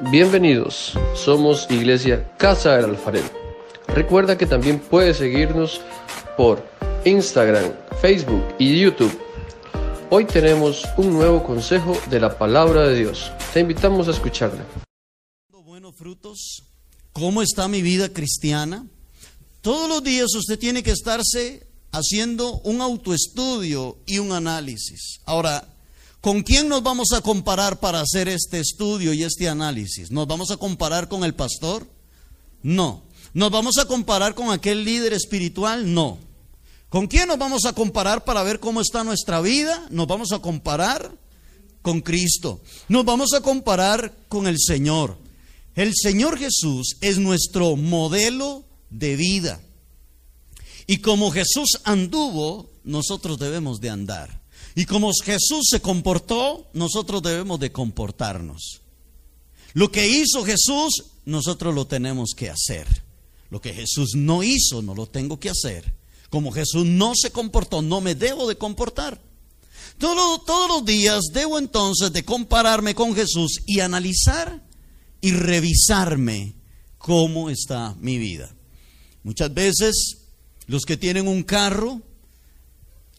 Bienvenidos, somos Iglesia Casa del Alfarero. Recuerda que también puedes seguirnos por Instagram, Facebook y YouTube. Hoy tenemos un nuevo consejo de la palabra de Dios. Te invitamos a escucharla. Buenos frutos. ¿Cómo está mi vida cristiana? Todos los días usted tiene que estarse haciendo un autoestudio y un análisis. Ahora, ¿Con quién nos vamos a comparar para hacer este estudio y este análisis? ¿Nos vamos a comparar con el pastor? No. ¿Nos vamos a comparar con aquel líder espiritual? No. ¿Con quién nos vamos a comparar para ver cómo está nuestra vida? Nos vamos a comparar con Cristo. Nos vamos a comparar con el Señor. El Señor Jesús es nuestro modelo de vida. Y como Jesús anduvo, nosotros debemos de andar. Y como Jesús se comportó, nosotros debemos de comportarnos. Lo que hizo Jesús, nosotros lo tenemos que hacer. Lo que Jesús no hizo, no lo tengo que hacer. Como Jesús no se comportó, no me debo de comportar. Todos, los días debo entonces de compararme con Jesús y analizar y revisarme cómo está mi vida. Muchas veces los que tienen un carro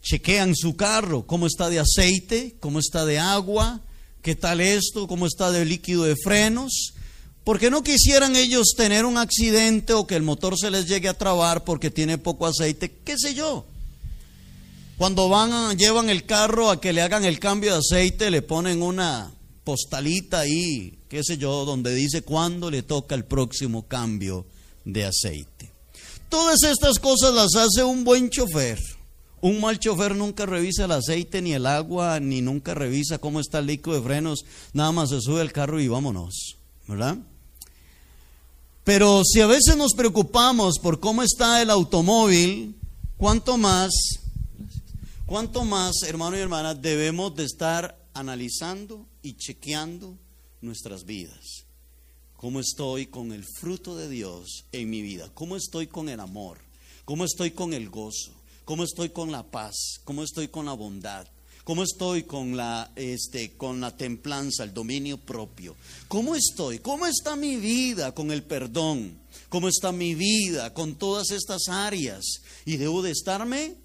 chequean su carro, cómo está de aceite, cómo está de agua, qué tal esto, cómo está de líquido de frenos, porque no quisieran ellos tener un accidente o que el motor se les llegue a trabar porque tiene poco aceite, qué sé yo. Cuando van llevan el carro a que le hagan el cambio de aceite, le ponen una postalita ahí, qué sé yo, donde dice cuándo le toca el próximo cambio de aceite. Todas estas cosas las hace un buen chofer. Un mal chofer nunca revisa el aceite ni el agua, ni nunca revisa cómo está el líquido de frenos, nada más se sube el carro y vámonos, ¿verdad? Pero si a veces nos preocupamos por cómo está el automóvil, ¿cuánto más, cuánto más, hermano y hermana, debemos de estar analizando y chequeando nuestras vidas? ¿Cómo estoy con el fruto de Dios en mi vida? ¿Cómo estoy con el amor? ¿Cómo estoy con el gozo? ¿Cómo estoy con la paz? ¿Cómo estoy con la bondad? ¿Cómo estoy con la, este, con la templanza, el dominio propio? ¿Cómo estoy? ¿Cómo está mi vida con el perdón? ¿Cómo está mi vida con todas estas áreas? Y debo de estarme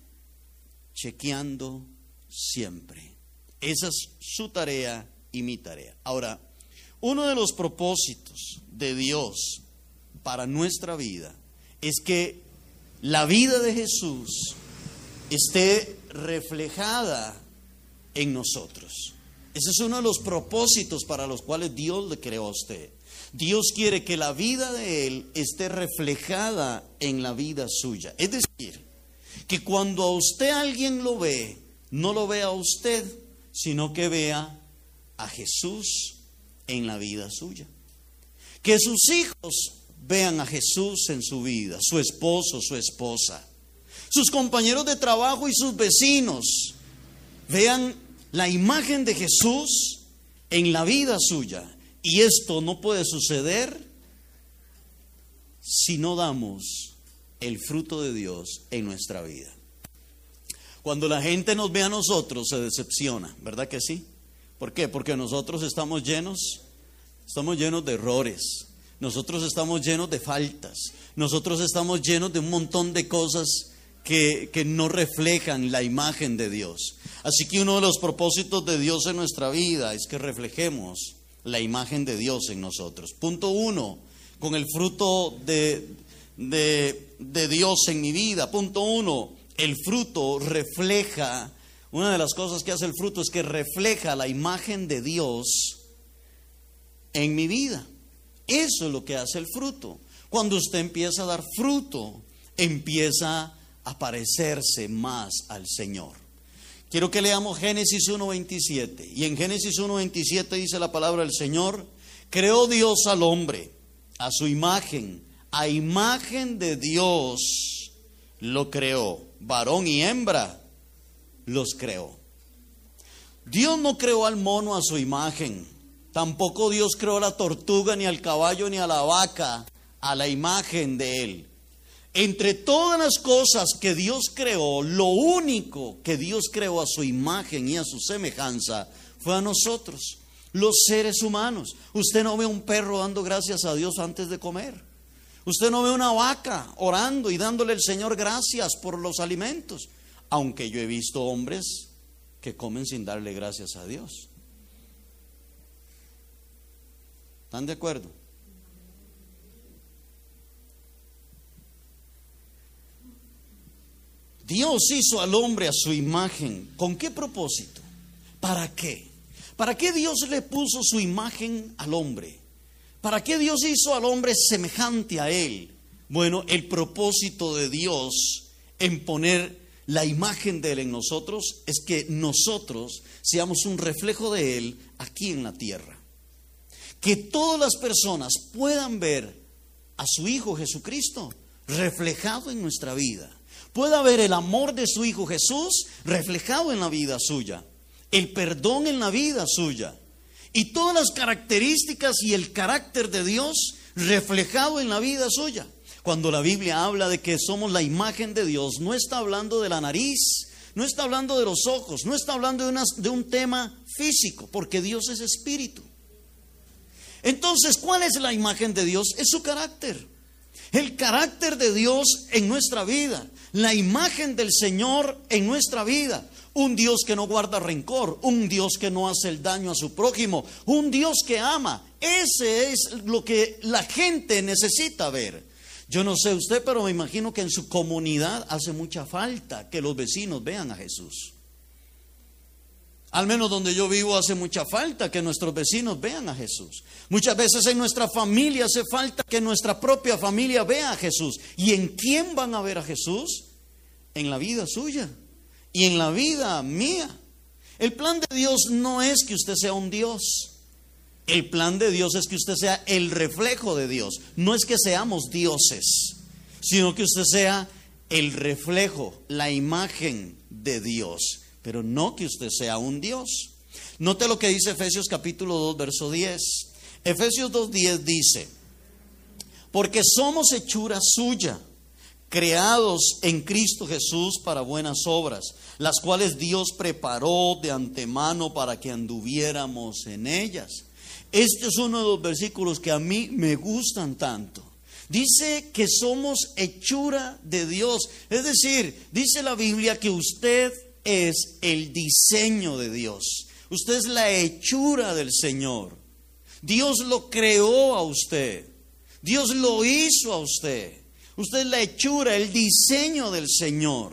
chequeando siempre. Esa es su tarea y mi tarea. Ahora, uno de los propósitos de Dios para nuestra vida es que la vida de Jesús esté reflejada en nosotros. Ese es uno de los propósitos para los cuales Dios le creó a usted. Dios quiere que la vida de Él esté reflejada en la vida suya. Es decir, que cuando a usted alguien lo ve, no lo vea a usted, sino que vea a Jesús en la vida suya. Que sus hijos vean a Jesús en su vida, su esposo, su esposa sus compañeros de trabajo y sus vecinos vean la imagen de Jesús en la vida suya. Y esto no puede suceder si no damos el fruto de Dios en nuestra vida. Cuando la gente nos ve a nosotros se decepciona, ¿verdad que sí? ¿Por qué? Porque nosotros estamos llenos, estamos llenos de errores, nosotros estamos llenos de faltas, nosotros estamos llenos de un montón de cosas que, no reflejan la imagen de Dios. Así que uno de los propósitos de Dios en nuestra vida es que reflejemos la imagen de Dios en nosotros. Punto uno, con el fruto de, de, Dios en mi vida. Punto uno, el fruto refleja, una de las cosas que hace el fruto es que refleja la imagen de Dios en mi vida. Eso es lo que hace el fruto. Cuando usted empieza a dar fruto, empieza a parecerse más al Señor. Quiero que leamos Génesis 1.27. Y en Génesis 1.27 dice la palabra del Señor, creó Dios al hombre a su imagen, a imagen de Dios lo creó, varón y hembra los creó. Dios no creó al mono a su imagen, tampoco Dios creó a la tortuga, ni al caballo, ni a la vaca a la imagen de él. Entre todas las cosas que Dios creó, lo único que Dios creó a su imagen y a su semejanza fue a nosotros. Los seres humanos. Usted no ve un perro dando gracias a Dios antes de comer. Usted no ve una vaca orando y dándole al Señor gracias por los alimentos. Aunque yo he visto hombres que comen sin darle gracias a Dios. ¿Están de acuerdo? Dios hizo al hombre a su imagen. ¿Con qué propósito? ¿Para qué? ¿Para qué Dios le puso su imagen al hombre? ¿Para qué Dios hizo al hombre semejante a él? Bueno, el propósito de Dios en poner la imagen de Él en nosotros es que nosotros seamos un reflejo de Él aquí en la tierra. Que todas las personas puedan ver a su Hijo Jesucristo reflejado en nuestra vida pueda ver el amor de su Hijo Jesús reflejado en la vida suya, el perdón en la vida suya y todas las características y el carácter de Dios reflejado en la vida suya. Cuando la Biblia habla de que somos la imagen de Dios, no está hablando de la nariz, no está hablando de los ojos, no está hablando de, de un tema físico, porque Dios es espíritu. Entonces, ¿cuál es la imagen de Dios? Es su carácter. El carácter de Dios en nuestra vida, la imagen del Señor en nuestra vida. Un Dios que no guarda rencor, un Dios que no hace el daño a su prójimo, un Dios que ama. Ese es lo que la gente necesita ver. Yo no sé usted, pero me imagino que en su comunidad hace mucha falta que los vecinos vean a Jesús. Al menos donde yo vivo hace mucha falta que nuestros vecinos vean a Jesús. Muchas veces en nuestra familia hace falta que nuestra propia familia vea a Jesús. ¿Y en quién van a ver a Jesús? En la vida suya y en la vida mía. El plan de Dios no es que usted sea un Dios. El plan de Dios es que usted sea el reflejo de Dios. No es que seamos dioses, sino que usted sea el reflejo, la imagen de Dios pero no que usted sea un Dios. Note lo que dice Efesios capítulo 2, verso 10. Efesios 2.10 dice, porque somos hechura suya, creados en Cristo Jesús para buenas obras, las cuales Dios preparó de antemano para que anduviéramos en ellas. Este es uno de los versículos que a mí me gustan tanto. Dice que somos hechura de Dios. Es decir, dice la Biblia que usted es el diseño de Dios. Usted es la hechura del Señor. Dios lo creó a usted. Dios lo hizo a usted. Usted es la hechura, el diseño del Señor.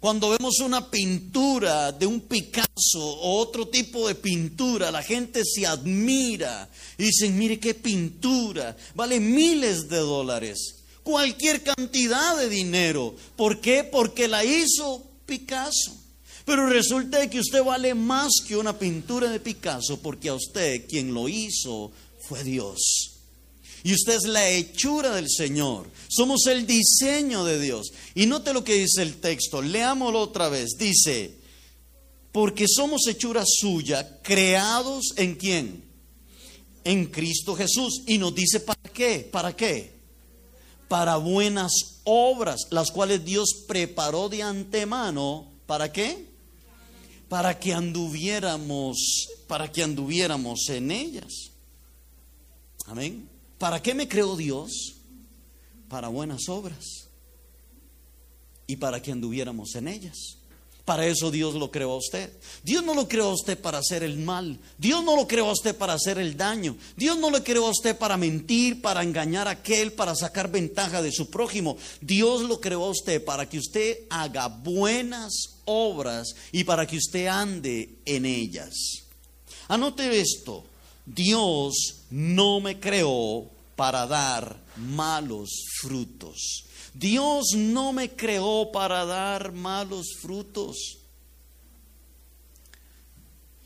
Cuando vemos una pintura de un Picasso o otro tipo de pintura, la gente se admira y dicen, mire qué pintura, vale miles de dólares cualquier cantidad de dinero. ¿Por qué? Porque la hizo Picasso. Pero resulta que usted vale más que una pintura de Picasso porque a usted quien lo hizo fue Dios. Y usted es la hechura del Señor. Somos el diseño de Dios. Y note lo que dice el texto. Leámoslo otra vez. Dice, porque somos hechura suya, creados en quién? En Cristo Jesús. Y nos dice, ¿para qué? ¿Para qué? Para buenas obras, las cuales Dios preparó de antemano, ¿para qué? Para que anduviéramos, para que anduviéramos en ellas. Amén. ¿Para qué me creó Dios? Para buenas obras y para que anduviéramos en ellas. Para eso Dios lo creó a usted. Dios no lo creó a usted para hacer el mal. Dios no lo creó a usted para hacer el daño. Dios no lo creó a usted para mentir, para engañar a aquel, para sacar ventaja de su prójimo. Dios lo creó a usted para que usted haga buenas obras y para que usted ande en ellas. Anote esto. Dios no me creó para dar malos frutos. Dios no me creó para dar malos frutos.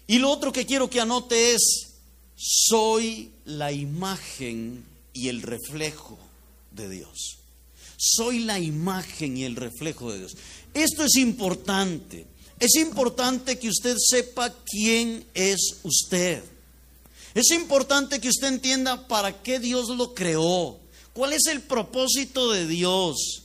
Y lo otro que quiero que anote es, soy la imagen y el reflejo de Dios. Soy la imagen y el reflejo de Dios. Esto es importante. Es importante que usted sepa quién es usted. Es importante que usted entienda para qué Dios lo creó. ¿Cuál es el propósito de Dios?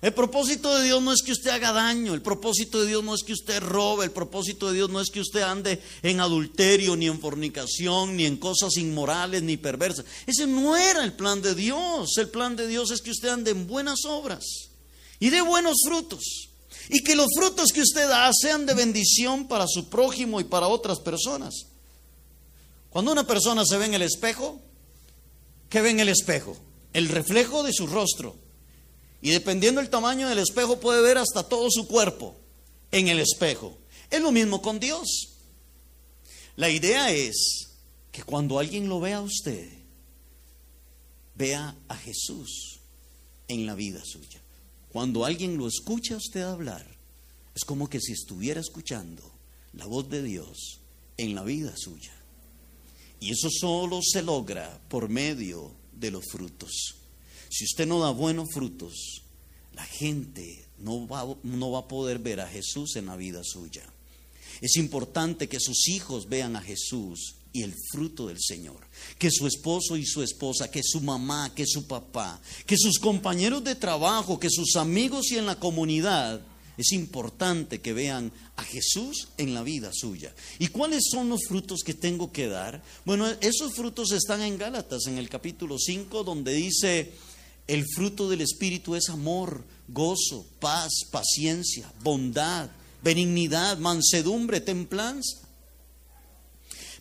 El propósito de Dios no es que usted haga daño, el propósito de Dios no es que usted robe, el propósito de Dios no es que usted ande en adulterio, ni en fornicación, ni en cosas inmorales, ni perversas. Ese no era el plan de Dios. El plan de Dios es que usted ande en buenas obras y de buenos frutos. Y que los frutos que usted da sean de bendición para su prójimo y para otras personas. Cuando una persona se ve en el espejo, ¿qué ve en el espejo? El reflejo de su rostro y dependiendo del tamaño del espejo puede ver hasta todo su cuerpo en el espejo. Es lo mismo con Dios. La idea es que cuando alguien lo vea a usted, vea a Jesús en la vida suya. Cuando alguien lo escucha a usted hablar, es como que si estuviera escuchando la voz de Dios en la vida suya. Y eso solo se logra por medio de los frutos. Si usted no da buenos frutos, la gente no va, no va a poder ver a Jesús en la vida suya. Es importante que sus hijos vean a Jesús y el fruto del Señor. Que su esposo y su esposa, que su mamá, que su papá, que sus compañeros de trabajo, que sus amigos y en la comunidad, es importante que vean a Jesús en la vida suya. ¿Y cuáles son los frutos que tengo que dar? Bueno, esos frutos están en Gálatas, en el capítulo 5, donde dice, el fruto del Espíritu es amor, gozo, paz, paciencia, bondad, benignidad, mansedumbre, templanza.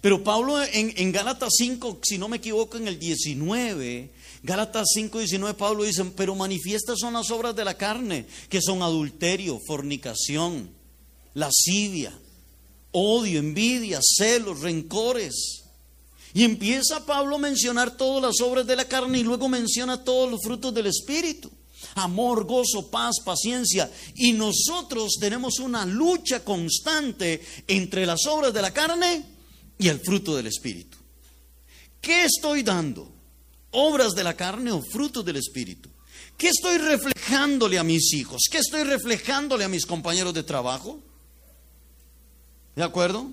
Pero Pablo en, Gálatas 5, si no me equivoco, en el 19, Gálatas 5, 19, Pablo dice, pero manifiestas son las obras de la carne, que son adulterio, fornicación, lascivia, odio, envidia, celos, rencores y empieza Pablo a mencionar todas las obras de la carne y luego menciona todos los frutos del Espíritu. Amor, gozo, paz, paciencia. Y nosotros tenemos una lucha constante entre las obras de la carne y el fruto del Espíritu. ¿Qué estoy dando? ¿Obras de la carne o frutos del Espíritu? ¿Qué estoy reflejándole a mis hijos? ¿Qué estoy reflejándole a mis compañeros de trabajo? ¿De acuerdo?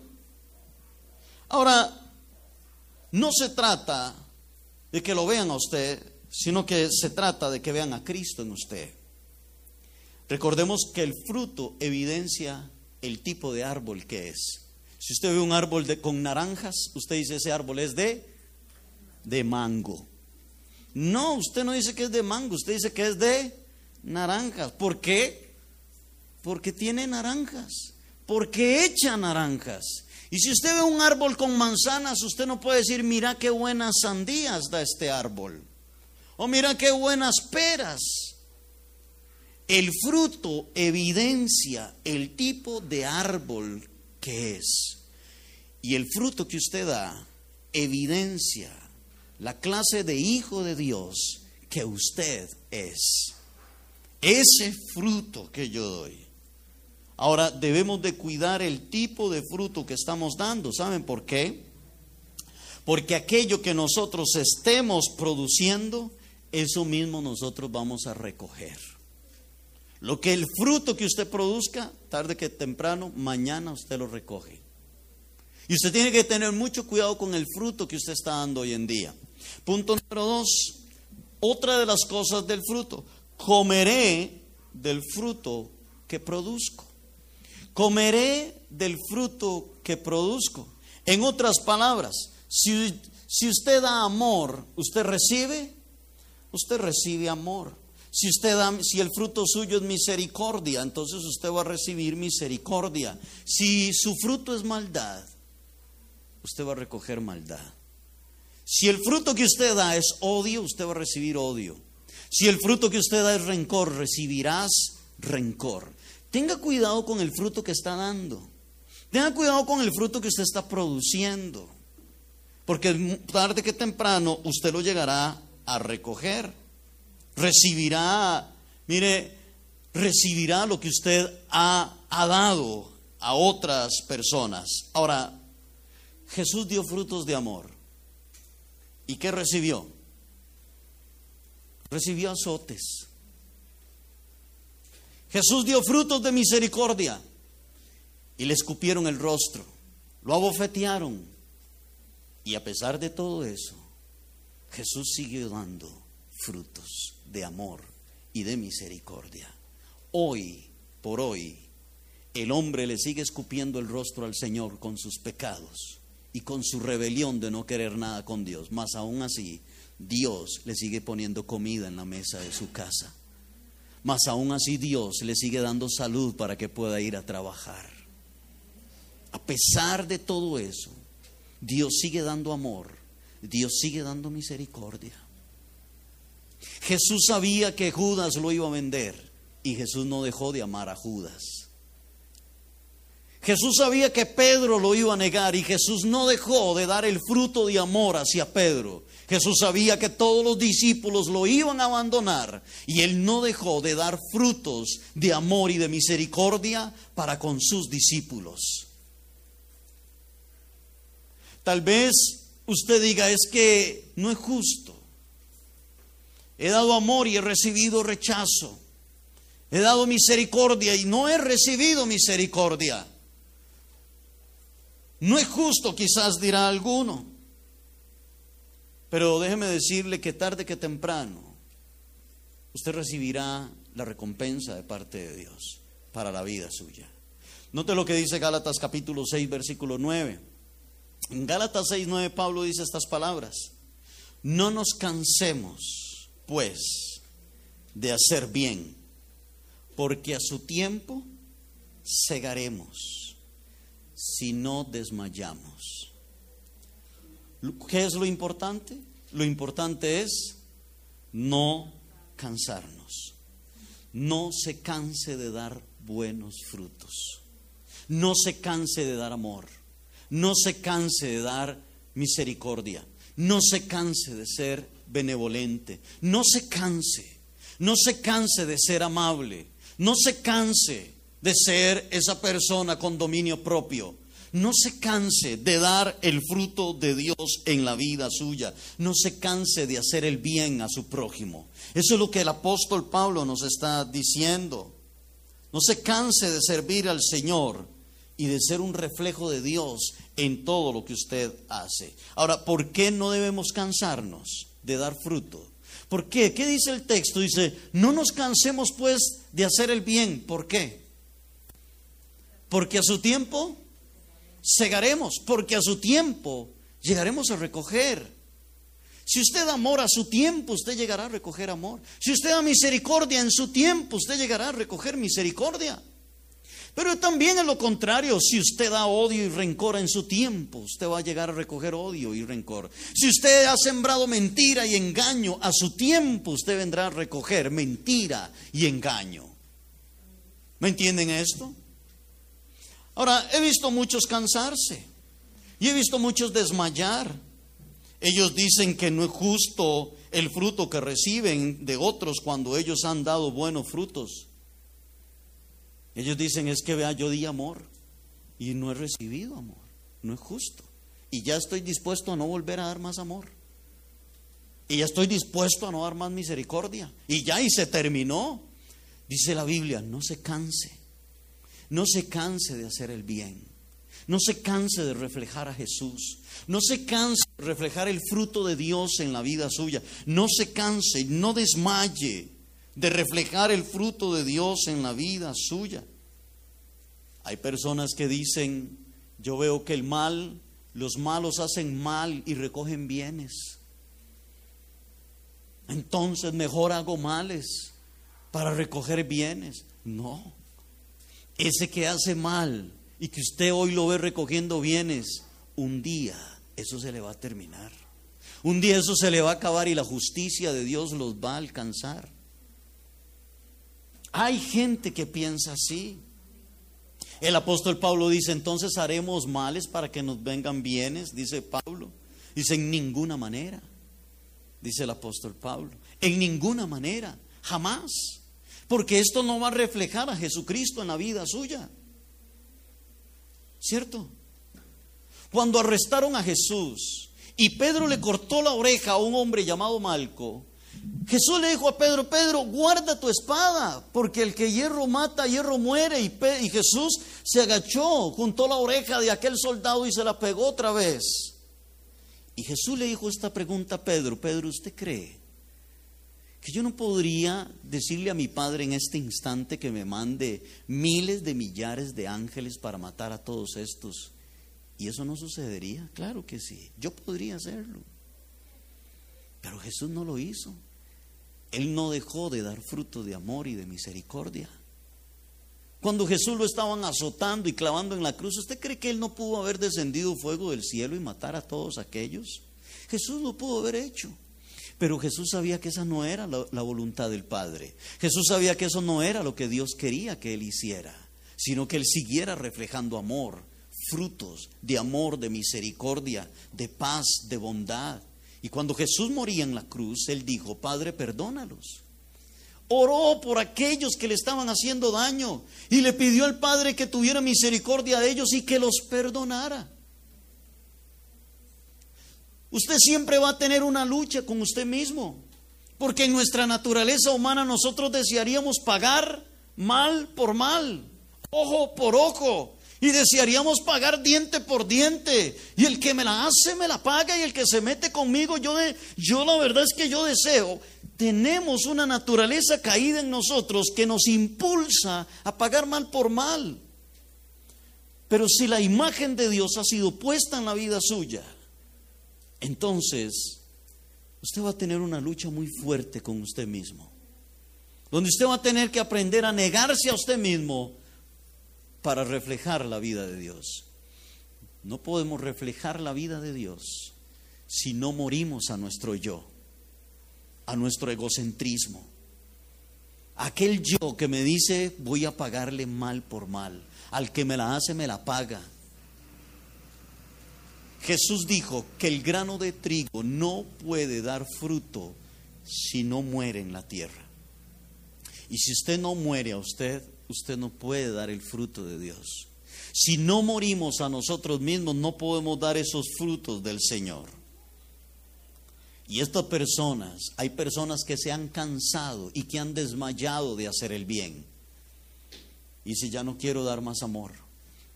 Ahora, no se trata de que lo vean a usted, sino que se trata de que vean a Cristo en usted. Recordemos que el fruto evidencia el tipo de árbol que es. Si usted ve un árbol de, con naranjas, usted dice ese árbol es de, de mango. No, usted no dice que es de mango, usted dice que es de naranjas. ¿Por qué? Porque tiene naranjas. Porque echa naranjas. Y si usted ve un árbol con manzanas, usted no puede decir, mira qué buenas sandías da este árbol. O mira qué buenas peras. El fruto evidencia el tipo de árbol que es. Y el fruto que usted da evidencia la clase de hijo de Dios que usted es. Ese fruto que yo doy Ahora debemos de cuidar el tipo de fruto que estamos dando. ¿Saben por qué? Porque aquello que nosotros estemos produciendo, eso mismo nosotros vamos a recoger. Lo que el fruto que usted produzca, tarde que temprano, mañana usted lo recoge. Y usted tiene que tener mucho cuidado con el fruto que usted está dando hoy en día. Punto número dos, otra de las cosas del fruto, comeré del fruto que produzco comeré del fruto que produzco. En otras palabras, si, si usted da amor, usted recibe, usted recibe amor. Si usted da, si el fruto suyo es misericordia, entonces usted va a recibir misericordia. Si su fruto es maldad, usted va a recoger maldad. Si el fruto que usted da es odio, usted va a recibir odio. Si el fruto que usted da es rencor, recibirás rencor. Tenga cuidado con el fruto que está dando. Tenga cuidado con el fruto que usted está produciendo. Porque tarde que temprano usted lo llegará a recoger. Recibirá, mire, recibirá lo que usted ha, ha dado a otras personas. Ahora, Jesús dio frutos de amor. ¿Y qué recibió? Recibió azotes. Jesús dio frutos de misericordia y le escupieron el rostro, lo abofetearon. Y a pesar de todo eso, Jesús siguió dando frutos de amor y de misericordia. Hoy, por hoy, el hombre le sigue escupiendo el rostro al Señor con sus pecados y con su rebelión de no querer nada con Dios. Mas aún así, Dios le sigue poniendo comida en la mesa de su casa. Mas aún así Dios le sigue dando salud para que pueda ir a trabajar. A pesar de todo eso, Dios sigue dando amor, Dios sigue dando misericordia. Jesús sabía que Judas lo iba a vender y Jesús no dejó de amar a Judas. Jesús sabía que Pedro lo iba a negar y Jesús no dejó de dar el fruto de amor hacia Pedro. Jesús sabía que todos los discípulos lo iban a abandonar y él no dejó de dar frutos de amor y de misericordia para con sus discípulos. Tal vez usted diga, es que no es justo. He dado amor y he recibido rechazo. He dado misericordia y no he recibido misericordia. No es justo, quizás dirá alguno. Pero déjeme decirle que tarde que temprano usted recibirá la recompensa de parte de Dios para la vida suya. Note lo que dice Gálatas capítulo 6, versículo 9. En Gálatas 6, 9 Pablo dice estas palabras. No nos cansemos, pues, de hacer bien, porque a su tiempo segaremos si no desmayamos. ¿Qué es lo importante? Lo importante es no cansarnos. No se canse de dar buenos frutos. No se canse de dar amor. No se canse de dar misericordia. No se canse de ser benevolente. No se canse. No se canse de ser amable. No se canse de ser esa persona con dominio propio. No se canse de dar el fruto de Dios en la vida suya. No se canse de hacer el bien a su prójimo. Eso es lo que el apóstol Pablo nos está diciendo. No se canse de servir al Señor y de ser un reflejo de Dios en todo lo que usted hace. Ahora, ¿por qué no debemos cansarnos de dar fruto? ¿Por qué? ¿Qué dice el texto? Dice, no nos cansemos pues de hacer el bien. ¿Por qué? Porque a su tiempo segaremos, porque a su tiempo llegaremos a recoger. Si usted da amor a su tiempo, usted llegará a recoger amor. Si usted da misericordia en su tiempo, usted llegará a recoger misericordia. Pero también en lo contrario, si usted da odio y rencor en su tiempo, usted va a llegar a recoger odio y rencor. Si usted ha sembrado mentira y engaño, a su tiempo usted vendrá a recoger mentira y engaño. ¿Me entienden esto? Ahora, he visto muchos cansarse y he visto muchos desmayar. Ellos dicen que no es justo el fruto que reciben de otros cuando ellos han dado buenos frutos. Ellos dicen es que vea, yo di amor y no he recibido amor. No es justo. Y ya estoy dispuesto a no volver a dar más amor. Y ya estoy dispuesto a no dar más misericordia. Y ya y se terminó. Dice la Biblia, no se canse no se canse de hacer el bien. No se canse de reflejar a Jesús. No se canse de reflejar el fruto de Dios en la vida suya. No se canse, no desmaye de reflejar el fruto de Dios en la vida suya. Hay personas que dicen, yo veo que el mal, los malos hacen mal y recogen bienes. Entonces mejor hago males para recoger bienes. No. Ese que hace mal y que usted hoy lo ve recogiendo bienes, un día eso se le va a terminar. Un día eso se le va a acabar y la justicia de Dios los va a alcanzar. Hay gente que piensa así. El apóstol Pablo dice, entonces haremos males para que nos vengan bienes, dice Pablo. Dice, en ninguna manera, dice el apóstol Pablo, en ninguna manera, jamás. Porque esto no va a reflejar a Jesucristo en la vida suya. ¿Cierto? Cuando arrestaron a Jesús y Pedro le cortó la oreja a un hombre llamado Malco, Jesús le dijo a Pedro, Pedro, guarda tu espada, porque el que hierro mata, hierro muere. Y, y Jesús se agachó, juntó la oreja de aquel soldado y se la pegó otra vez. Y Jesús le dijo esta pregunta a Pedro, Pedro, ¿usted cree que yo no podría decirle a mi Padre en este instante que me mande miles de millares de ángeles para matar a todos estos. Y eso no sucedería, claro que sí, yo podría hacerlo. Pero Jesús no lo hizo. Él no dejó de dar fruto de amor y de misericordia. Cuando Jesús lo estaban azotando y clavando en la cruz, ¿usted cree que Él no pudo haber descendido fuego del cielo y matar a todos aquellos? Jesús lo pudo haber hecho. Pero Jesús sabía que esa no era la, voluntad del Padre. Jesús sabía que eso no era lo que Dios quería que Él hiciera, sino que Él siguiera reflejando amor, frutos de amor, de misericordia, de paz, de bondad. Y cuando Jesús moría en la cruz, Él dijo, Padre, perdónalos. Oró por aquellos que le estaban haciendo daño y le pidió al Padre que tuviera misericordia de ellos y que los perdonara. Usted siempre va a tener una lucha con usted mismo, porque en nuestra naturaleza humana nosotros desearíamos pagar mal por mal, ojo por ojo, y desearíamos pagar diente por diente. Y el que me la hace, me la paga. Y el que se mete conmigo, yo, yo la verdad es que yo deseo. Tenemos una naturaleza caída en nosotros que nos impulsa a pagar mal por mal. Pero si la imagen de Dios ha sido puesta en la vida suya, entonces usted va a tener una lucha muy fuerte con usted mismo, donde usted va a tener que aprender a negarse a usted mismo para reflejar la vida de Dios. No podemos reflejar la vida de Dios si no morimos a nuestro yo, a nuestro egocentrismo. Aquel yo que me dice voy a pagarle mal por mal, al que me la hace me la paga, Jesús dijo que el grano de trigo no puede dar fruto si no muere en la tierra. Y si usted no muere a usted, usted no puede dar el fruto de Dios. Si no morimos a nosotros mismos, no podemos dar esos frutos del Señor. Y estas personas, hay personas que se han cansado y que han desmayado de hacer el bien. Y si ya no quiero dar más amor,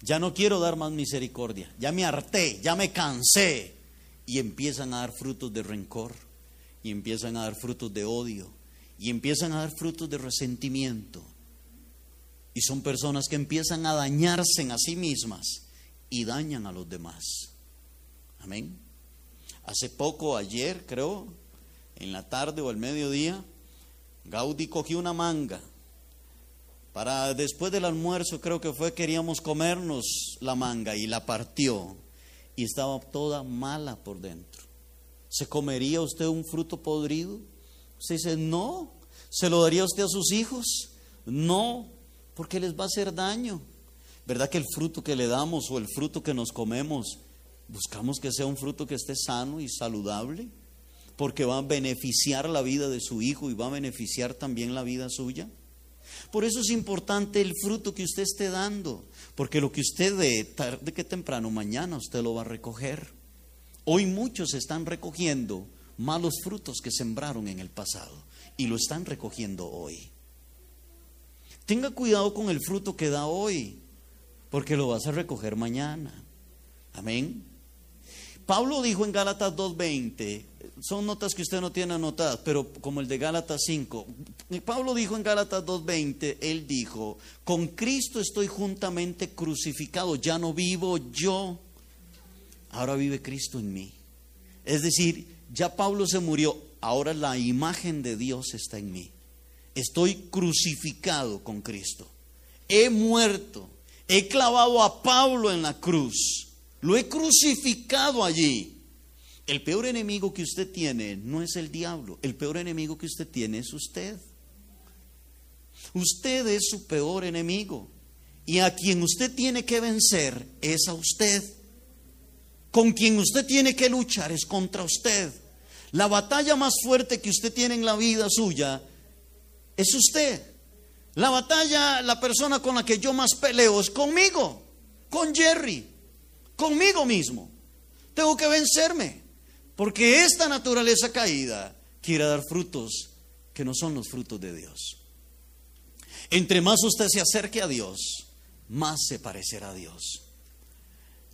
ya no quiero dar más misericordia, ya me harté, ya me cansé. Y empiezan a dar frutos de rencor, y empiezan a dar frutos de odio, y empiezan a dar frutos de resentimiento. Y son personas que empiezan a dañarse en a sí mismas y dañan a los demás. Amén. Hace poco, ayer creo, en la tarde o al mediodía, Gaudí cogió una manga para después del almuerzo, creo que fue, queríamos comernos la manga y la partió y estaba toda mala por dentro. ¿Se comería usted un fruto podrido? Usted dice, no. ¿Se lo daría usted a sus hijos? No, porque les va a hacer daño. ¿Verdad que el fruto que le damos o el fruto que nos comemos, buscamos que sea un fruto que esté sano y saludable? Porque va a beneficiar la vida de su hijo y va a beneficiar también la vida suya. Por eso es importante el fruto que usted esté dando, porque lo que usted dé, tarde que temprano, mañana usted lo va a recoger. Hoy muchos están recogiendo malos frutos que sembraron en el pasado y lo están recogiendo hoy. Tenga cuidado con el fruto que da hoy, porque lo vas a recoger mañana. Amén. Pablo dijo en Gálatas 2.20, son notas que usted no tiene anotadas, pero como el de Gálatas 5. Pablo dijo en Gálatas 2.20, él dijo, con Cristo estoy juntamente crucificado, ya no vivo yo, ahora vive Cristo en mí. Es decir, ya Pablo se murió, ahora la imagen de Dios está en mí. Estoy crucificado con Cristo. He muerto, he clavado a Pablo en la cruz, lo he crucificado allí. El peor enemigo que usted tiene no es el diablo, el peor enemigo que usted tiene es usted. Usted es su peor enemigo y a quien usted tiene que vencer es a usted. Con quien usted tiene que luchar es contra usted. La batalla más fuerte que usted tiene en la vida suya es usted. La batalla, la persona con la que yo más peleo es conmigo, con Jerry, conmigo mismo. Tengo que vencerme. Porque esta naturaleza caída quiere dar frutos que no son los frutos de Dios. Entre más usted se acerque a Dios, más se parecerá a Dios.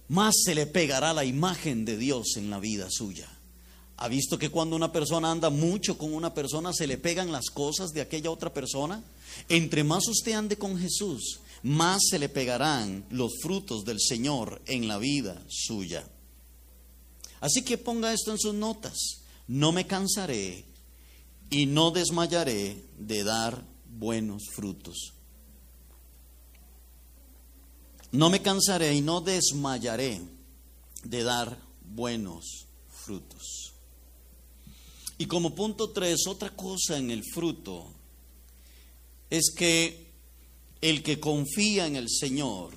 Más se le pegará la imagen de Dios en la vida suya. ¿Ha visto que cuando una persona anda mucho con una persona se le pegan las cosas de aquella otra persona? Entre más usted ande con Jesús, más se le pegarán los frutos del Señor en la vida suya. Así que ponga esto en sus notas. No me cansaré y no desmayaré de dar buenos frutos. No me cansaré y no desmayaré de dar buenos frutos. Y como punto tres, otra cosa en el fruto es que el que confía en el Señor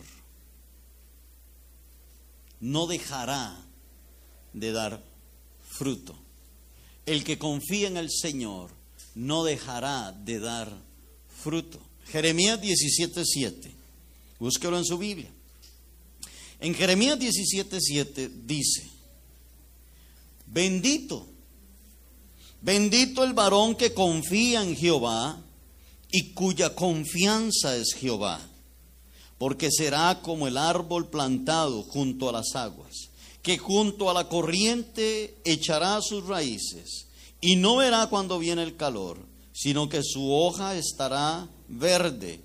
no dejará de dar fruto. El que confía en el Señor no dejará de dar fruto. Jeremías 17:7. Búsquelo en su Biblia. En Jeremías 17:7 dice: Bendito Bendito el varón que confía en Jehová y cuya confianza es Jehová, porque será como el árbol plantado junto a las aguas, que junto a la corriente echará sus raíces y no verá cuando viene el calor, sino que su hoja estará verde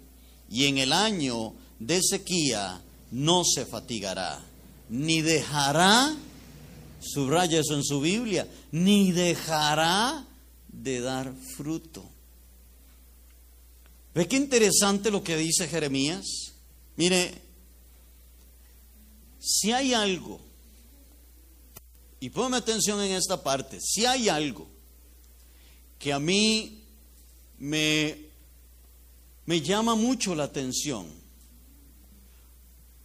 y en el año de sequía no se fatigará, ni dejará Subraya eso en su Biblia. Ni dejará de dar fruto. ¿Ve qué interesante lo que dice Jeremías? Mire, si hay algo, y ponme atención en esta parte, si hay algo que a mí me, me llama mucho la atención,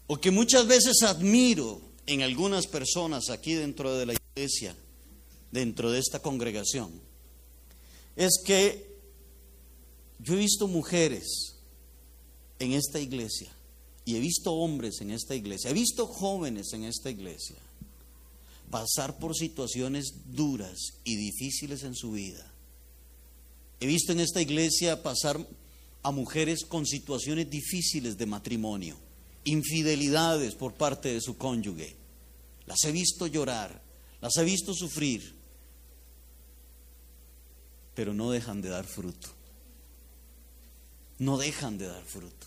o que muchas veces admiro en algunas personas aquí dentro de la iglesia, dentro de esta congregación, es que yo he visto mujeres en esta iglesia y he visto hombres en esta iglesia, he visto jóvenes en esta iglesia pasar por situaciones duras y difíciles en su vida. He visto en esta iglesia pasar a mujeres con situaciones difíciles de matrimonio infidelidades por parte de su cónyuge. Las he visto llorar, las he visto sufrir, pero no dejan de dar fruto. No dejan de dar fruto.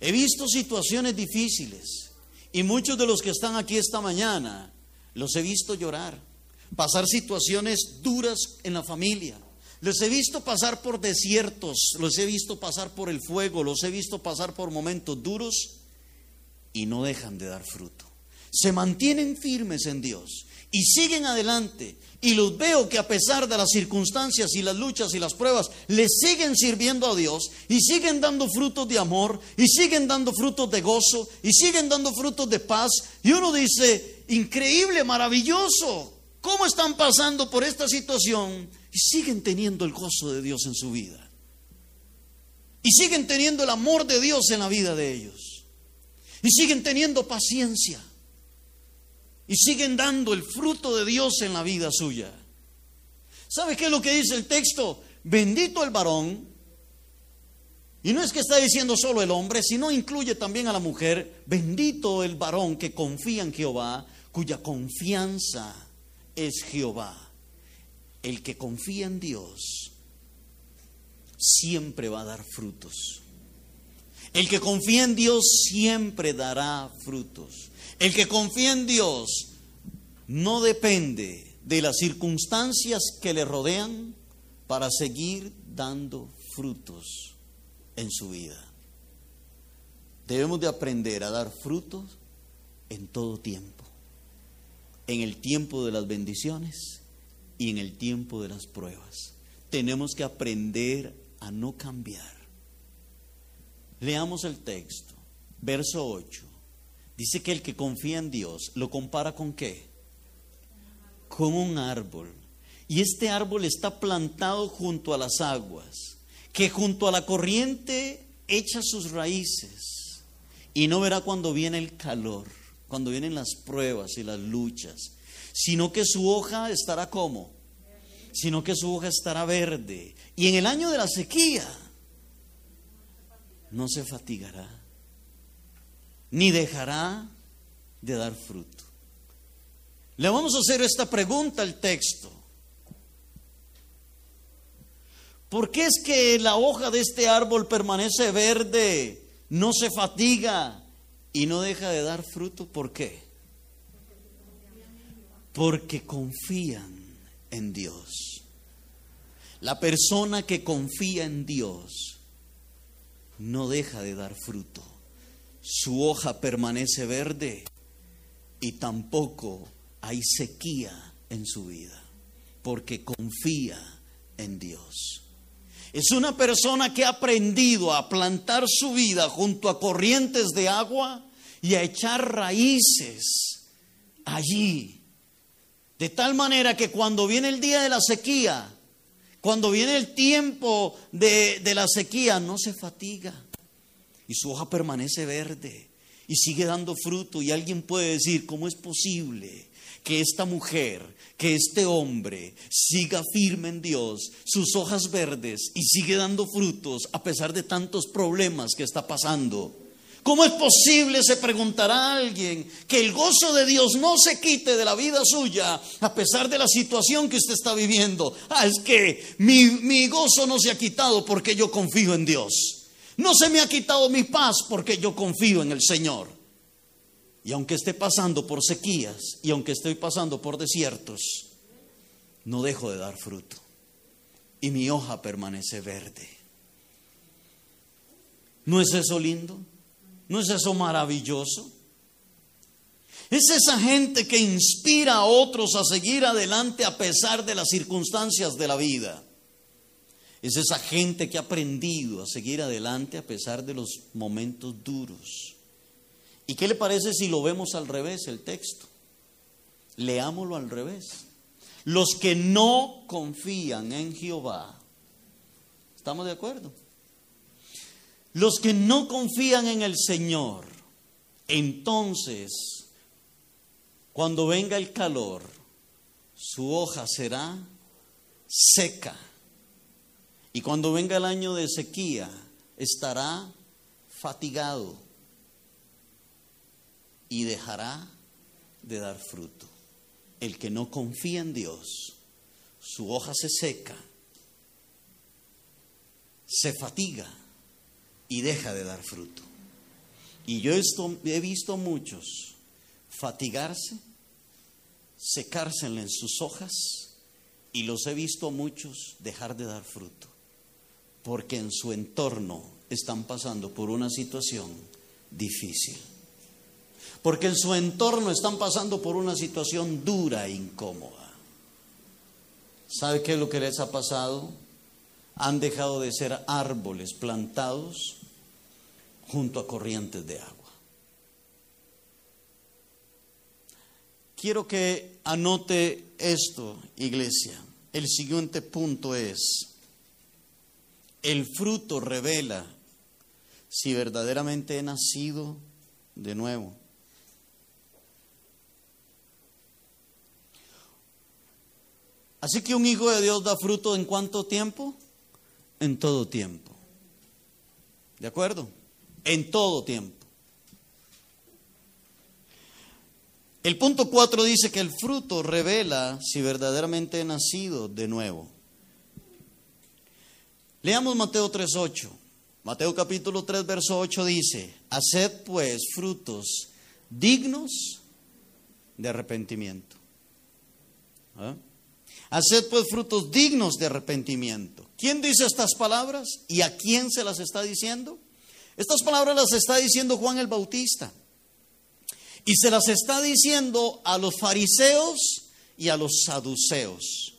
He visto situaciones difíciles y muchos de los que están aquí esta mañana los he visto llorar, pasar situaciones duras en la familia, los he visto pasar por desiertos, los he visto pasar por el fuego, los he visto pasar por momentos duros y no dejan de dar fruto. Se mantienen firmes en Dios y siguen adelante. Y los veo que a pesar de las circunstancias y las luchas y las pruebas, le siguen sirviendo a Dios y siguen dando frutos de amor y siguen dando frutos de gozo y siguen dando frutos de paz. Y uno dice, increíble, maravilloso, ¿cómo están pasando por esta situación? y siguen teniendo el gozo de Dios en su vida. Y siguen teniendo el amor de Dios en la vida de ellos. Y siguen teniendo paciencia. Y siguen dando el fruto de Dios en la vida suya. ¿Sabe qué es lo que dice el texto? Bendito el varón. Y no es que está diciendo solo el hombre, sino incluye también a la mujer. Bendito el varón que confía en Jehová, cuya confianza es Jehová el que confía en Dios siempre va a dar frutos. El que confía en Dios siempre dará frutos. El que confía en Dios no depende de las circunstancias que le rodean para seguir dando frutos en su vida. Debemos de aprender a dar frutos en todo tiempo. En el tiempo de las bendiciones y en el tiempo de las pruebas. Tenemos que aprender a no cambiar. Leamos el texto, verso 8. Dice que el que confía en Dios lo compara con qué? Con un árbol. Y este árbol está plantado junto a las aguas, que junto a la corriente echa sus raíces y no verá cuando viene el calor, cuando vienen las pruebas y las luchas sino que su hoja estará como, sino que su hoja estará verde. Y en el año de la sequía no se fatigará, ni dejará de dar fruto. Le vamos a hacer esta pregunta al texto. ¿Por qué es que la hoja de este árbol permanece verde, no se fatiga y no deja de dar fruto? ¿Por qué? Porque confían en Dios. La persona que confía en Dios no deja de dar fruto. Su hoja permanece verde y tampoco hay sequía en su vida, porque confía en Dios. Es una persona que ha aprendido a plantar su vida junto a corrientes de agua y a echar raíces allí. De tal manera que cuando viene el día de la sequía, cuando viene el tiempo de, de la sequía, no se fatiga y su hoja permanece verde y sigue dando fruto. Y alguien puede decir, ¿cómo es posible que esta mujer, que este hombre siga firme en Dios, sus hojas verdes y sigue dando frutos a pesar de tantos problemas que está pasando. ¿Cómo es posible, se preguntará alguien, que el gozo de Dios no se quite de la vida suya a pesar de la situación que usted está viviendo? Ah, es que mi, mi gozo no se ha quitado porque yo confío en Dios. No se me ha quitado mi paz porque yo confío en el Señor. Y aunque esté pasando por sequías y aunque estoy pasando por desiertos, no dejo de dar fruto. Y mi hoja permanece verde. ¿No es eso lindo? ¿No es eso maravilloso? Es esa gente que inspira a otros a seguir adelante a pesar de las circunstancias de la vida. Es esa gente que ha aprendido a seguir adelante a pesar de los momentos duros. ¿Y qué le parece si lo vemos al revés el texto? Leámoslo al revés. Los que no confían en Jehová, ¿estamos de acuerdo? Los que no confían en el Señor, entonces, cuando venga el calor, su hoja será seca. Y cuando venga el año de sequía, estará fatigado y dejará de dar fruto. El que no confía en Dios, su hoja se seca, se fatiga y deja de dar fruto. Y yo he visto muchos fatigarse, secarse en sus hojas y los he visto muchos dejar de dar fruto, porque en su entorno están pasando por una situación difícil porque en su entorno están pasando por una situación dura e incómoda. ¿Sabe qué es lo que les ha pasado? Han dejado de ser árboles plantados junto a corrientes de agua. Quiero que anote esto, iglesia. El siguiente punto es, el fruto revela si verdaderamente he nacido de nuevo. Así que un hijo de Dios da fruto en cuánto tiempo? En todo tiempo. ¿De acuerdo? En todo tiempo. El punto 4 dice que el fruto revela si verdaderamente he nacido de nuevo. Leamos Mateo 3.8. Mateo capítulo 3, verso 8 dice, haced pues frutos dignos de arrepentimiento. ¿Ah? Haced pues frutos dignos de arrepentimiento. ¿Quién dice estas palabras y a quién se las está diciendo? Estas palabras las está diciendo Juan el Bautista. Y se las está diciendo a los fariseos y a los saduceos.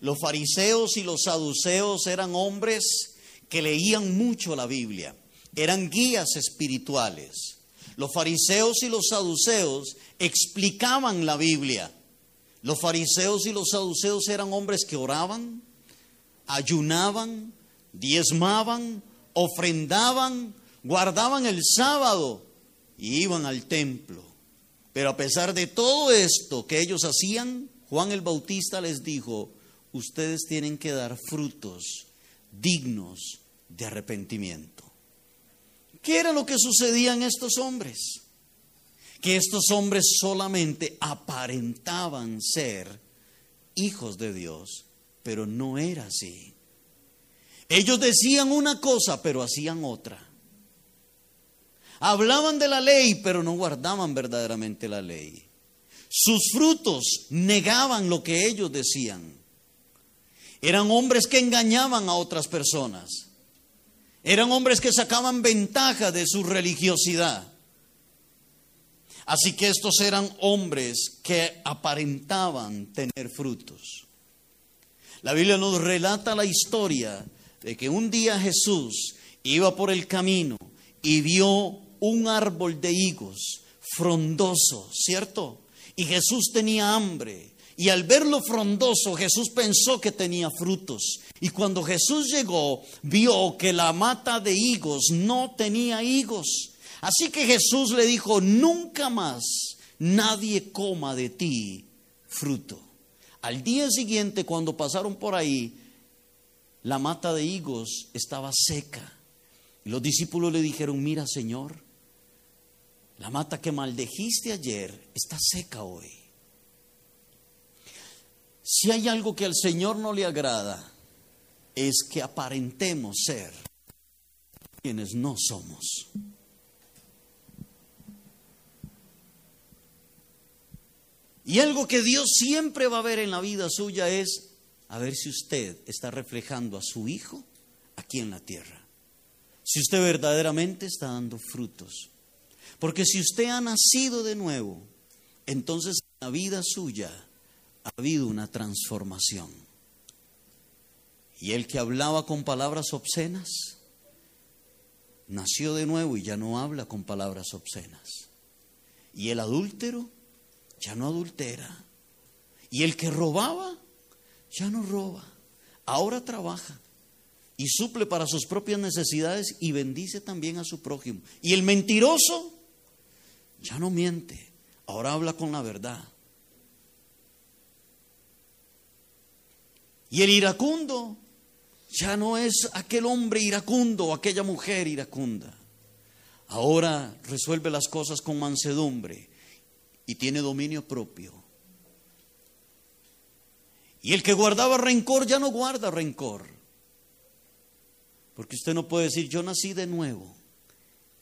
Los fariseos y los saduceos eran hombres que leían mucho la Biblia, eran guías espirituales. Los fariseos y los saduceos explicaban la Biblia los fariseos y los saduceos eran hombres que oraban, ayunaban, diezmaban, ofrendaban, guardaban el sábado y iban al templo. Pero a pesar de todo esto que ellos hacían, Juan el Bautista les dijo, ustedes tienen que dar frutos dignos de arrepentimiento. ¿Qué era lo que sucedía en estos hombres? que estos hombres solamente aparentaban ser hijos de Dios, pero no era así. Ellos decían una cosa, pero hacían otra. Hablaban de la ley, pero no guardaban verdaderamente la ley. Sus frutos negaban lo que ellos decían. Eran hombres que engañaban a otras personas. Eran hombres que sacaban ventaja de su religiosidad. Así que estos eran hombres que aparentaban tener frutos. La Biblia nos relata la historia de que un día Jesús iba por el camino y vio un árbol de higos frondoso, ¿cierto? Y Jesús tenía hambre. Y al verlo frondoso, Jesús pensó que tenía frutos. Y cuando Jesús llegó, vio que la mata de higos no tenía higos. Así que Jesús le dijo, nunca más nadie coma de ti fruto. Al día siguiente, cuando pasaron por ahí, la mata de higos estaba seca. Y los discípulos le dijeron, mira Señor, la mata que maldejiste ayer está seca hoy. Si hay algo que al Señor no le agrada, es que aparentemos ser quienes no somos. Y algo que Dios siempre va a ver en la vida suya es a ver si usted está reflejando a su Hijo aquí en la tierra. Si usted verdaderamente está dando frutos. Porque si usted ha nacido de nuevo, entonces en la vida suya ha habido una transformación. Y el que hablaba con palabras obscenas, nació de nuevo y ya no habla con palabras obscenas. Y el adúltero ya no adultera. Y el que robaba, ya no roba. Ahora trabaja y suple para sus propias necesidades y bendice también a su prójimo. Y el mentiroso, ya no miente, ahora habla con la verdad. Y el iracundo ya no es aquel hombre iracundo o aquella mujer iracunda. Ahora resuelve las cosas con mansedumbre y tiene dominio propio. Y el que guardaba rencor ya no guarda rencor. Porque usted no puede decir, yo nací de nuevo.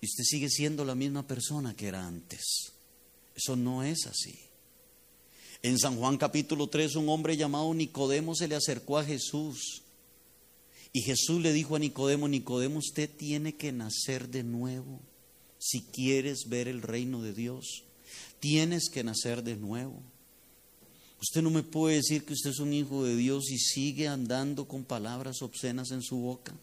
Y usted sigue siendo la misma persona que era antes. Eso no es así. En San Juan capítulo 3 un hombre llamado Nicodemo se le acercó a Jesús. Y Jesús le dijo a Nicodemo, Nicodemo, usted tiene que nacer de nuevo si quieres ver el reino de Dios. Tienes que nacer de nuevo. Usted no me puede decir que usted es un hijo de Dios y sigue andando con palabras obscenas en su boca.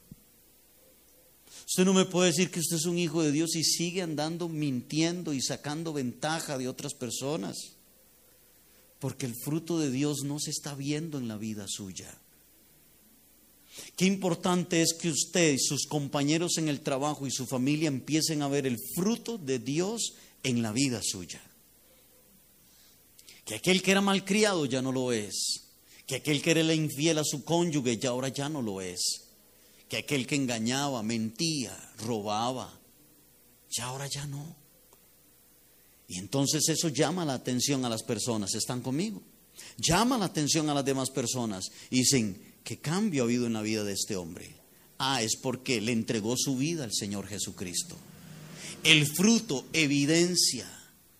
Usted no me puede decir que usted es un hijo de Dios y sigue andando mintiendo y sacando ventaja de otras personas. Porque el fruto de Dios no se está viendo en la vida suya. Qué importante es que usted, sus compañeros en el trabajo y su familia empiecen a ver el fruto de Dios en la vida suya que aquel que era malcriado ya no lo es, que aquel que era infiel a su cónyuge ya ahora ya no lo es, que aquel que engañaba, mentía, robaba, ya ahora ya no. Y entonces eso llama la atención a las personas, ¿están conmigo? Llama la atención a las demás personas y dicen, ¿qué cambio ha habido en la vida de este hombre? Ah, es porque le entregó su vida al Señor Jesucristo. El fruto evidencia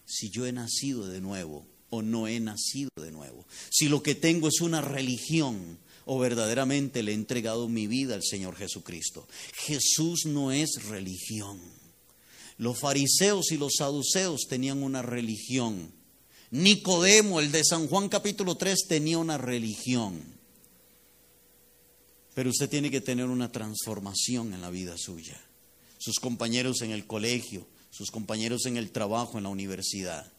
si yo he nacido de nuevo o no he nacido de nuevo. Si lo que tengo es una religión o verdaderamente le he entregado mi vida al Señor Jesucristo. Jesús no es religión. Los fariseos y los saduceos tenían una religión. Nicodemo, el de San Juan capítulo 3, tenía una religión. Pero usted tiene que tener una transformación en la vida suya. Sus compañeros en el colegio, sus compañeros en el trabajo, en la universidad.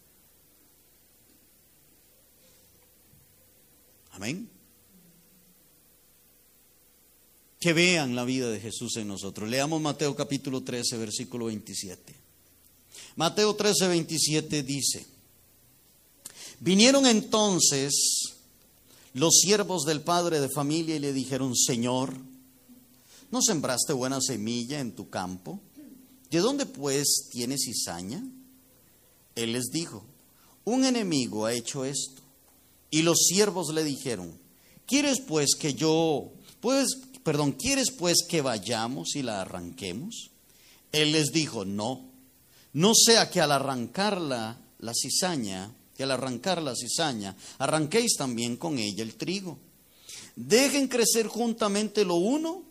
Amén. Que vean la vida de Jesús en nosotros. Leamos Mateo capítulo 13, versículo 27. Mateo 13, 27 dice, vinieron entonces los siervos del padre de familia y le dijeron, Señor, ¿no sembraste buena semilla en tu campo? ¿De dónde pues tienes cizaña? Él les dijo, un enemigo ha hecho esto. Y los siervos le dijeron, ¿quieres pues que yo, pues, perdón, ¿quieres pues que vayamos y la arranquemos? Él les dijo, no, no sea que al arrancarla la cizaña, que al arrancar la cizaña, arranquéis también con ella el trigo. Dejen crecer juntamente lo uno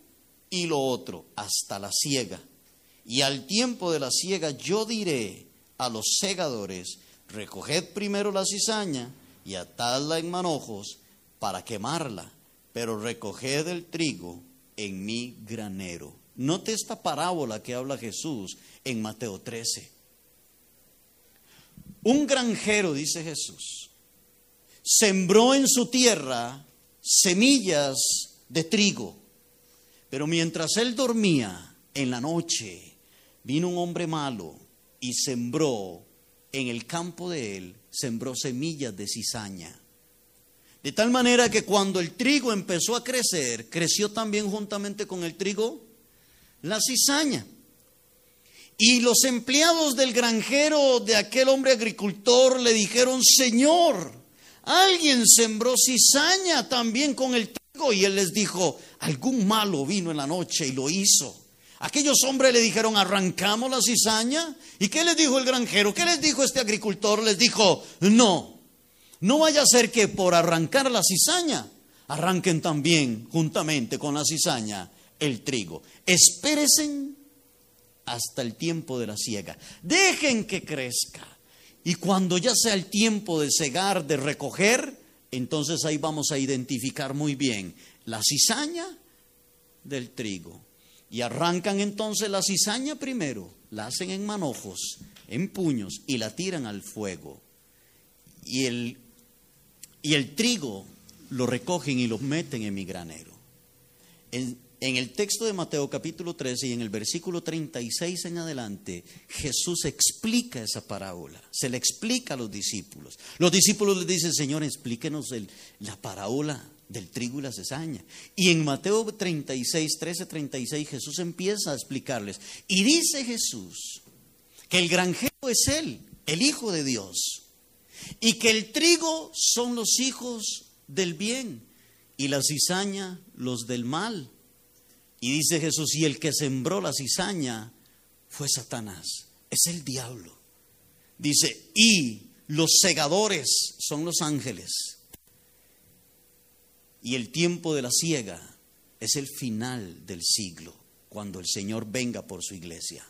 y lo otro hasta la siega. Y al tiempo de la siega yo diré a los segadores, recoged primero la cizaña y atadla en manojos para quemarla, pero recoged el trigo en mi granero. Note esta parábola que habla Jesús en Mateo 13. Un granjero, dice Jesús, sembró en su tierra semillas de trigo, pero mientras él dormía en la noche, vino un hombre malo y sembró en el campo de él, sembró semillas de cizaña. De tal manera que cuando el trigo empezó a crecer, creció también juntamente con el trigo la cizaña. Y los empleados del granjero, de aquel hombre agricultor, le dijeron, Señor, alguien sembró cizaña también con el trigo. Y él les dijo, algún malo vino en la noche y lo hizo. Aquellos hombres le dijeron, arrancamos la cizaña. ¿Y qué les dijo el granjero? ¿Qué les dijo este agricultor? Les dijo, no, no vaya a ser que por arrancar la cizaña, arranquen también juntamente con la cizaña el trigo. Espéresen hasta el tiempo de la siega. Dejen que crezca. Y cuando ya sea el tiempo de cegar, de recoger, entonces ahí vamos a identificar muy bien la cizaña del trigo. Y arrancan entonces la cizaña primero, la hacen en manojos, en puños, y la tiran al fuego. Y el, y el trigo lo recogen y lo meten en mi granero. En, el texto de Mateo capítulo 13 y en el versículo 36 en adelante, Jesús explica esa parábola, se le explica a los discípulos. Los discípulos le dicen, Señor, explíquenos la parábola del trigo y la cesaña. Y en Mateo 36, 13, 36, Jesús empieza a explicarles. Y dice Jesús que el granjero es Él, el Hijo de Dios, y que el trigo son los hijos del bien y la cizaña los del mal. Y dice Jesús, y el que sembró la cizaña fue Satanás, es el diablo. Dice, y los segadores son los ángeles. Y el tiempo de la siega es el final del siglo, cuando el Señor venga por su iglesia.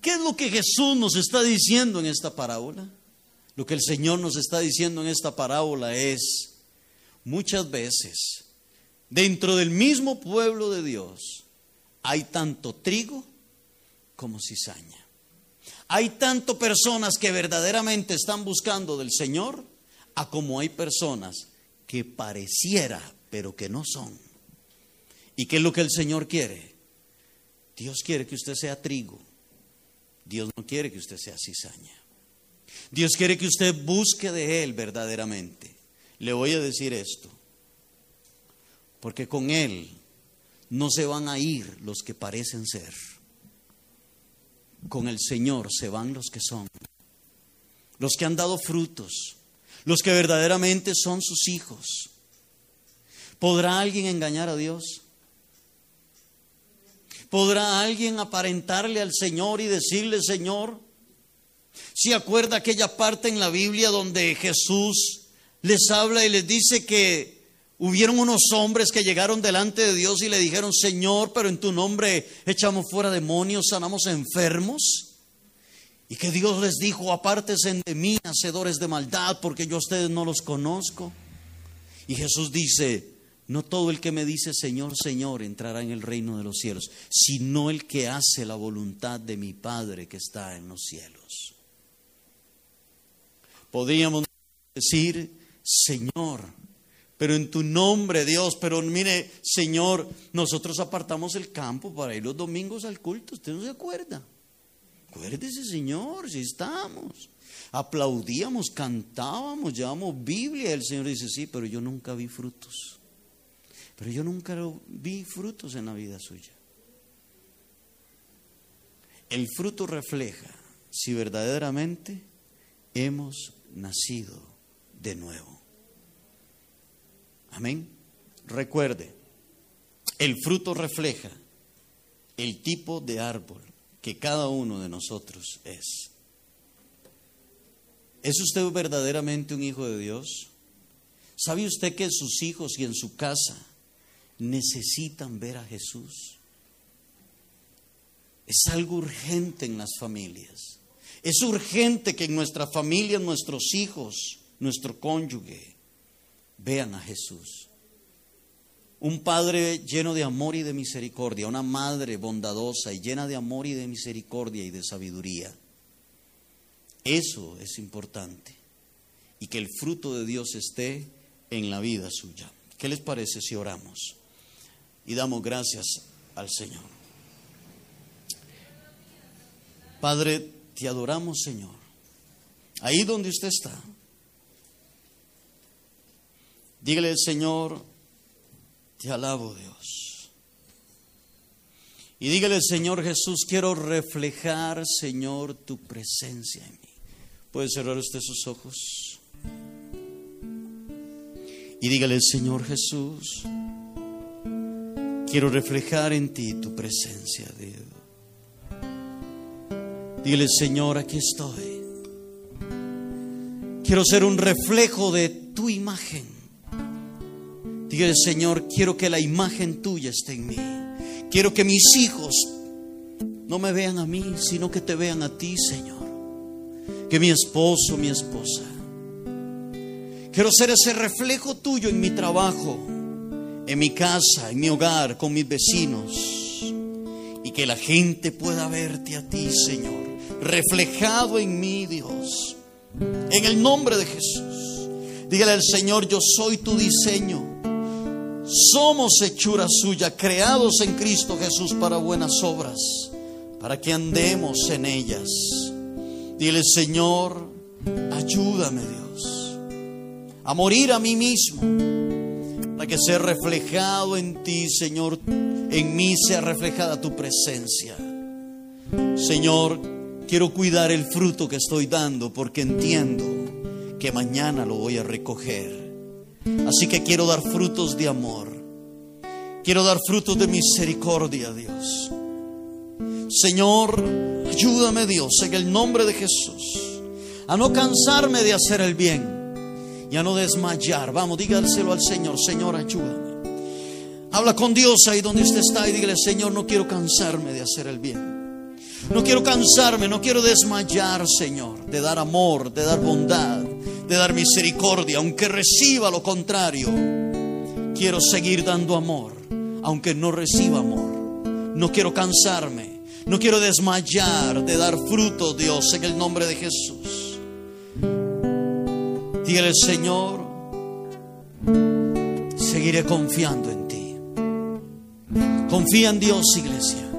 ¿Qué es lo que Jesús nos está diciendo en esta parábola? Lo que el Señor nos está diciendo en esta parábola es, muchas veces Dentro del mismo pueblo de Dios hay tanto trigo como cizaña. Hay tanto personas que verdaderamente están buscando del Señor, a como hay personas que pareciera, pero que no son. ¿Y qué es lo que el Señor quiere? Dios quiere que usted sea trigo. Dios no quiere que usted sea cizaña. Dios quiere que usted busque de Él verdaderamente. Le voy a decir esto porque con Él no se van a ir los que parecen ser. Con el Señor se van los que son, los que han dado frutos, los que verdaderamente son sus hijos. ¿Podrá alguien engañar a Dios? ¿Podrá alguien aparentarle al Señor y decirle, Señor? Si acuerda aquella parte en la Biblia donde Jesús les habla y les dice que Hubieron unos hombres que llegaron delante de Dios y le dijeron, Señor, pero en tu nombre echamos fuera demonios, sanamos enfermos. Y que Dios les dijo, apártense de mí, hacedores de maldad, porque yo a ustedes no los conozco. Y Jesús dice, no todo el que me dice Señor, Señor entrará en el reino de los cielos, sino el que hace la voluntad de mi Padre que está en los cielos. Podríamos decir, Señor, pero en tu nombre, Dios. Pero mire, Señor, nosotros apartamos el campo para ir los domingos al culto. ¿Usted no se acuerda? Acuérdese, Señor, si estamos. Aplaudíamos, cantábamos, llevamos Biblia. El Señor dice, sí, pero yo nunca vi frutos. Pero yo nunca vi frutos en la vida suya. El fruto refleja si verdaderamente hemos nacido de nuevo. Amén. Recuerde, el fruto refleja el tipo de árbol que cada uno de nosotros es. ¿Es usted verdaderamente un hijo de Dios? ¿Sabe usted que sus hijos y en su casa necesitan ver a Jesús? Es algo urgente en las familias. Es urgente que en nuestra familia, nuestros hijos, nuestro cónyuge, vean a Jesús. Un padre lleno de amor y de misericordia, una madre bondadosa y llena de amor y de misericordia y de sabiduría. Eso es importante. Y que el fruto de Dios esté en la vida suya. ¿Qué les parece si oramos? Y damos gracias al Señor. Padre, te adoramos, Señor. Ahí donde usted está. Dígale, Señor, te alabo Dios. Y dígale, Señor Jesús, quiero reflejar, Señor, tu presencia en mí. ¿Puede cerrar usted sus ojos? Y dígale, Señor Jesús, quiero reflejar en ti tu presencia, Dios. Dile, Señor, aquí estoy. Quiero ser un reflejo de tu imagen. Dile, Señor, quiero que la imagen tuya esté en mí. Quiero que mis hijos no me vean a mí, sino que te vean a ti, Señor. Que mi esposo, mi esposa. Quiero ser ese reflejo tuyo en mi trabajo, en mi casa, en mi hogar, con mis vecinos. Y que la gente pueda verte a ti, Señor, reflejado en mí, Dios. En el nombre de Jesús. Dígale al Señor, yo soy tu diseño. Somos hechura suya, creados en Cristo Jesús para buenas obras, para que andemos en ellas. Dile, Señor, ayúdame Dios a morir a mí mismo, para que sea reflejado en ti, Señor, en mí sea reflejada tu presencia. Señor, quiero cuidar el fruto que estoy dando porque entiendo que mañana lo voy a recoger. Así que quiero dar frutos de amor. Quiero dar frutos de misericordia, Dios. Señor, ayúdame, Dios, en el nombre de Jesús, a no cansarme de hacer el bien y a no desmayar. Vamos, dígaselo al Señor, Señor, ayúdame. Habla con Dios ahí donde usted está y dígale, Señor, no quiero cansarme de hacer el bien. No quiero cansarme, no quiero desmayar, Señor, de dar amor, de dar bondad, de dar misericordia, aunque reciba lo contrario. Quiero seguir dando amor, aunque no reciba amor. No quiero cansarme, no quiero desmayar de dar fruto, Dios, en el nombre de Jesús. Dígale, Señor, seguiré confiando en ti. Confía en Dios, iglesia.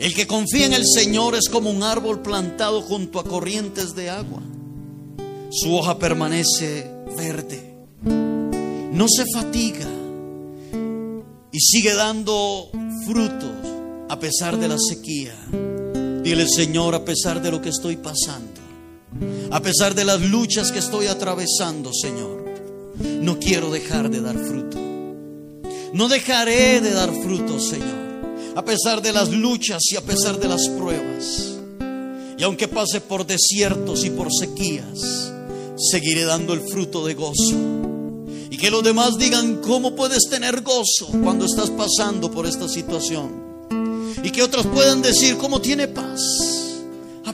El que confía en el Señor es como un árbol plantado junto a corrientes de agua su hoja permanece verde, no se fatiga y sigue dando frutos a pesar de la sequía. Dile, Señor, a pesar de lo que estoy pasando, a pesar de las luchas que estoy atravesando, Señor, no quiero dejar de dar fruto. No dejaré de dar fruto, Señor, a pesar de las luchas y a pesar de las pruebas. Y aunque pase por desiertos y por sequías, seguiré dando el fruto de gozo. Y que los demás digan, ¿cómo puedes tener gozo cuando estás pasando por esta situación? Y que otros puedan decir, ¿cómo tiene paz?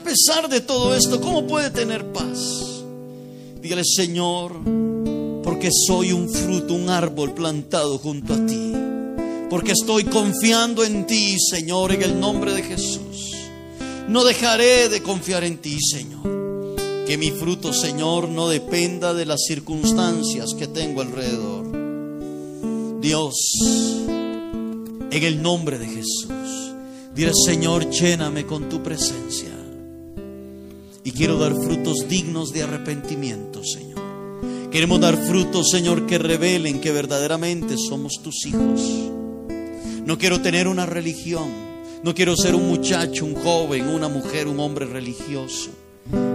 Pesar de todo esto, ¿cómo puede tener paz? Dígale, Señor, porque soy un fruto, un árbol plantado junto a ti. Porque estoy confiando en ti, Señor, en el nombre de Jesús. No dejaré de confiar en ti, Señor. Que mi fruto, Señor, no dependa de las circunstancias que tengo alrededor. Dios, en el nombre de Jesús, diré, Señor, lléname con tu presencia. Y quiero dar frutos dignos de arrepentimiento, Señor. Queremos dar frutos, Señor, que revelen que verdaderamente somos tus hijos. No quiero tener una religión, No quiero ser un muchacho, un joven, una mujer, un hombre religioso.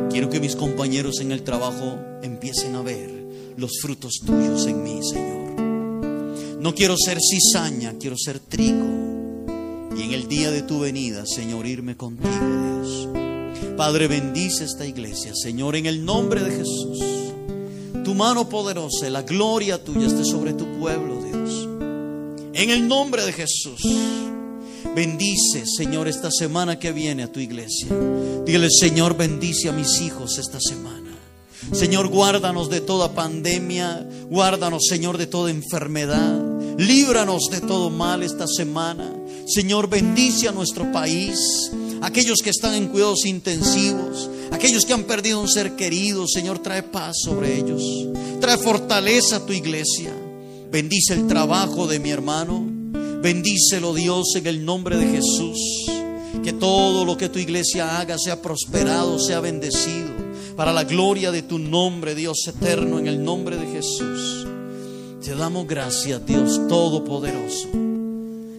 Quiero que mis compañeros en el trabajo empiecen a ver los frutos tuyos en mí, Señor. No quiero ser cizaña, quiero ser trigo. Y en el día de tu venida, Señor, irme contigo, Dios. Padre, bendice esta iglesia, Señor, en el nombre de Jesús. Tu mano poderosa, la gloria tuya esté sobre tu pueblo, Dios. En el nombre de Jesús. Bendice, Señor, esta semana que viene a tu iglesia. Dile, Señor, bendice a mis hijos esta semana. Señor, guárdanos de toda pandemia. Guárdanos, Señor, de toda enfermedad. Líbranos de todo mal esta semana. Señor, bendice a nuestro país. Aquellos que están en cuidados intensivos. Aquellos que han perdido un ser querido. Señor, trae paz sobre ellos. Trae fortaleza a tu iglesia. Bendice el trabajo de mi hermano. Bendícelo Dios en el nombre de Jesús. Que todo lo que tu iglesia haga sea prosperado, sea bendecido. Para la gloria de tu nombre, Dios eterno, en el nombre de Jesús. Te damos gracias, Dios Todopoderoso.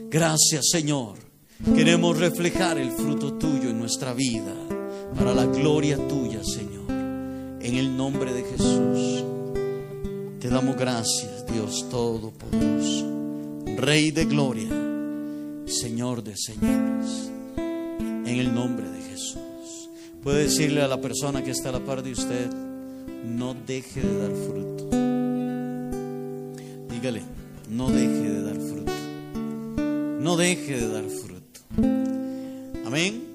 Gracias, Señor. Queremos reflejar el fruto tuyo en nuestra vida. Para la gloria tuya, Señor. En el nombre de Jesús. Te damos gracias, Dios Todopoderoso. Rey de gloria, Señor de señores, en el nombre de Jesús. Puede decirle a la persona que está a la par de usted, no deje de dar fruto. Dígale, no deje de dar fruto. No deje de dar fruto. Amén.